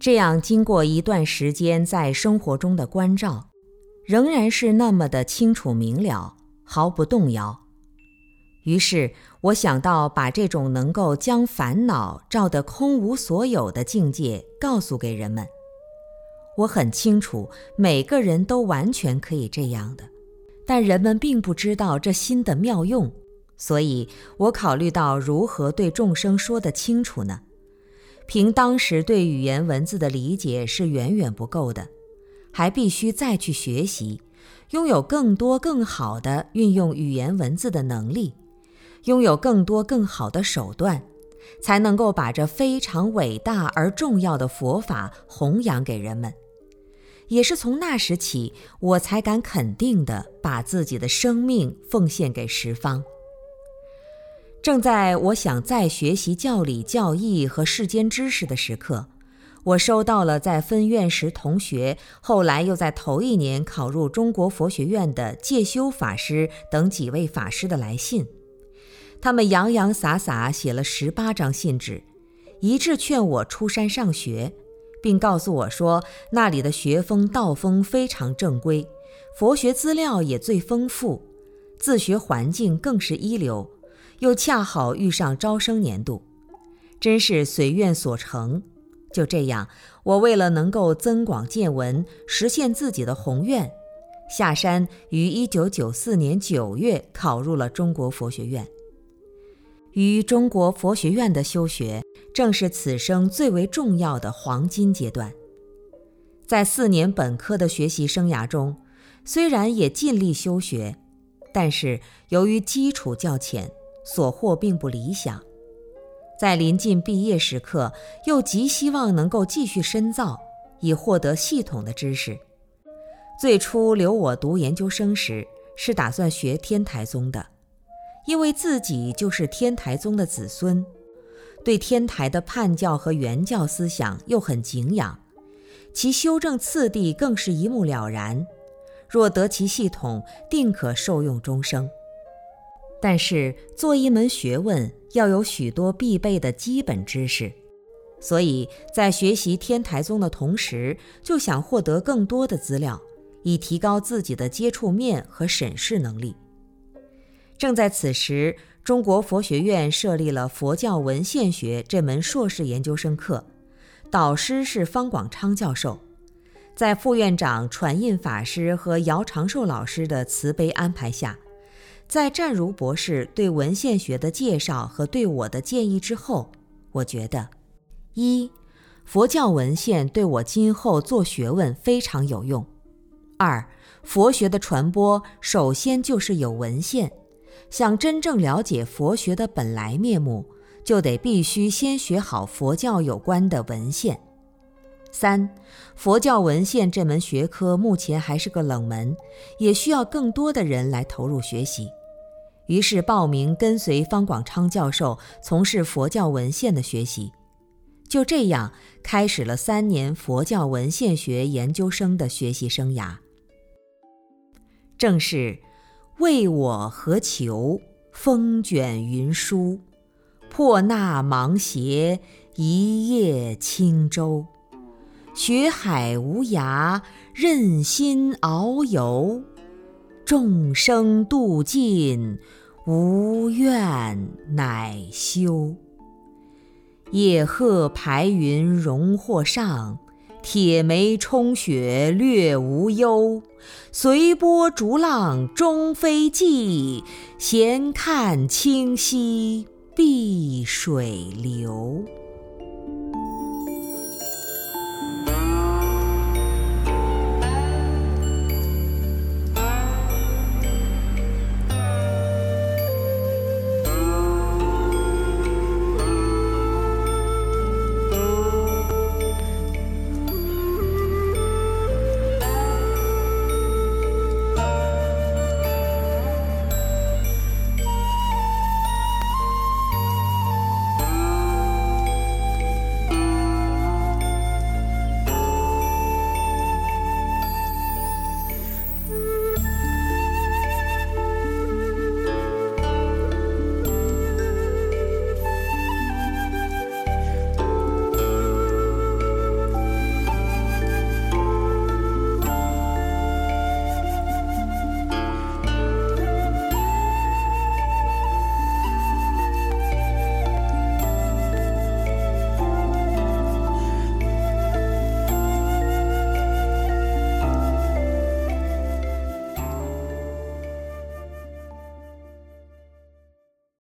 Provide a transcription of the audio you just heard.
这样经过一段时间在生活中的关照，仍然是那么的清楚明了，毫不动摇。于是我想到把这种能够将烦恼照得空无所有的境界告诉给人们。我很清楚，每个人都完全可以这样的，但人们并不知道这心的妙用，所以我考虑到如何对众生说得清楚呢？凭当时对语言文字的理解是远远不够的，还必须再去学习，拥有更多更好的运用语言文字的能力，拥有更多更好的手段，才能够把这非常伟大而重要的佛法弘扬给人们。也是从那时起，我才敢肯定地把自己的生命奉献给十方。正在我想再学习教理、教义和世间知识的时刻，我收到了在分院时同学，后来又在头一年考入中国佛学院的介修法师等几位法师的来信。他们洋洋洒洒写了十八张信纸，一致劝我出山上学。并告诉我说，那里的学风道风非常正规，佛学资料也最丰富，自学环境更是一流，又恰好遇上招生年度，真是随愿所成。就这样，我为了能够增广见闻，实现自己的宏愿，下山于一九九四年九月考入了中国佛学院。于中国佛学院的修学。正是此生最为重要的黄金阶段。在四年本科的学习生涯中，虽然也尽力修学，但是由于基础较浅，所获并不理想。在临近毕业时刻，又极希望能够继续深造，以获得系统的知识。最初留我读研究生时，是打算学天台宗的，因为自己就是天台宗的子孙。对天台的叛教和原教思想又很敬仰，其修正次第更是一目了然。若得其系统，定可受用终生。但是做一门学问，要有许多必备的基本知识，所以在学习天台宗的同时，就想获得更多的资料，以提高自己的接触面和审视能力。正在此时。中国佛学院设立了佛教文献学这门硕士研究生课，导师是方广昌教授。在副院长传印法师和姚长寿老师的慈悲安排下，在湛如博士对文献学的介绍和对我的建议之后，我觉得，一，佛教文献对我今后做学问非常有用；二，佛学的传播首先就是有文献。想真正了解佛学的本来面目，就得必须先学好佛教有关的文献。三，佛教文献这门学科目前还是个冷门，也需要更多的人来投入学习。于是报名跟随方广昌教授从事佛教文献的学习，就这样开始了三年佛教文献学研究生的学习生涯。正是。为我何求？风卷云舒，破那芒鞋，一叶轻舟。学海无涯，任心遨游。众生度尽，无怨乃休。野鹤排云荣获上。铁梅冲雪略无忧，随波逐浪终非计，闲看清溪碧水流。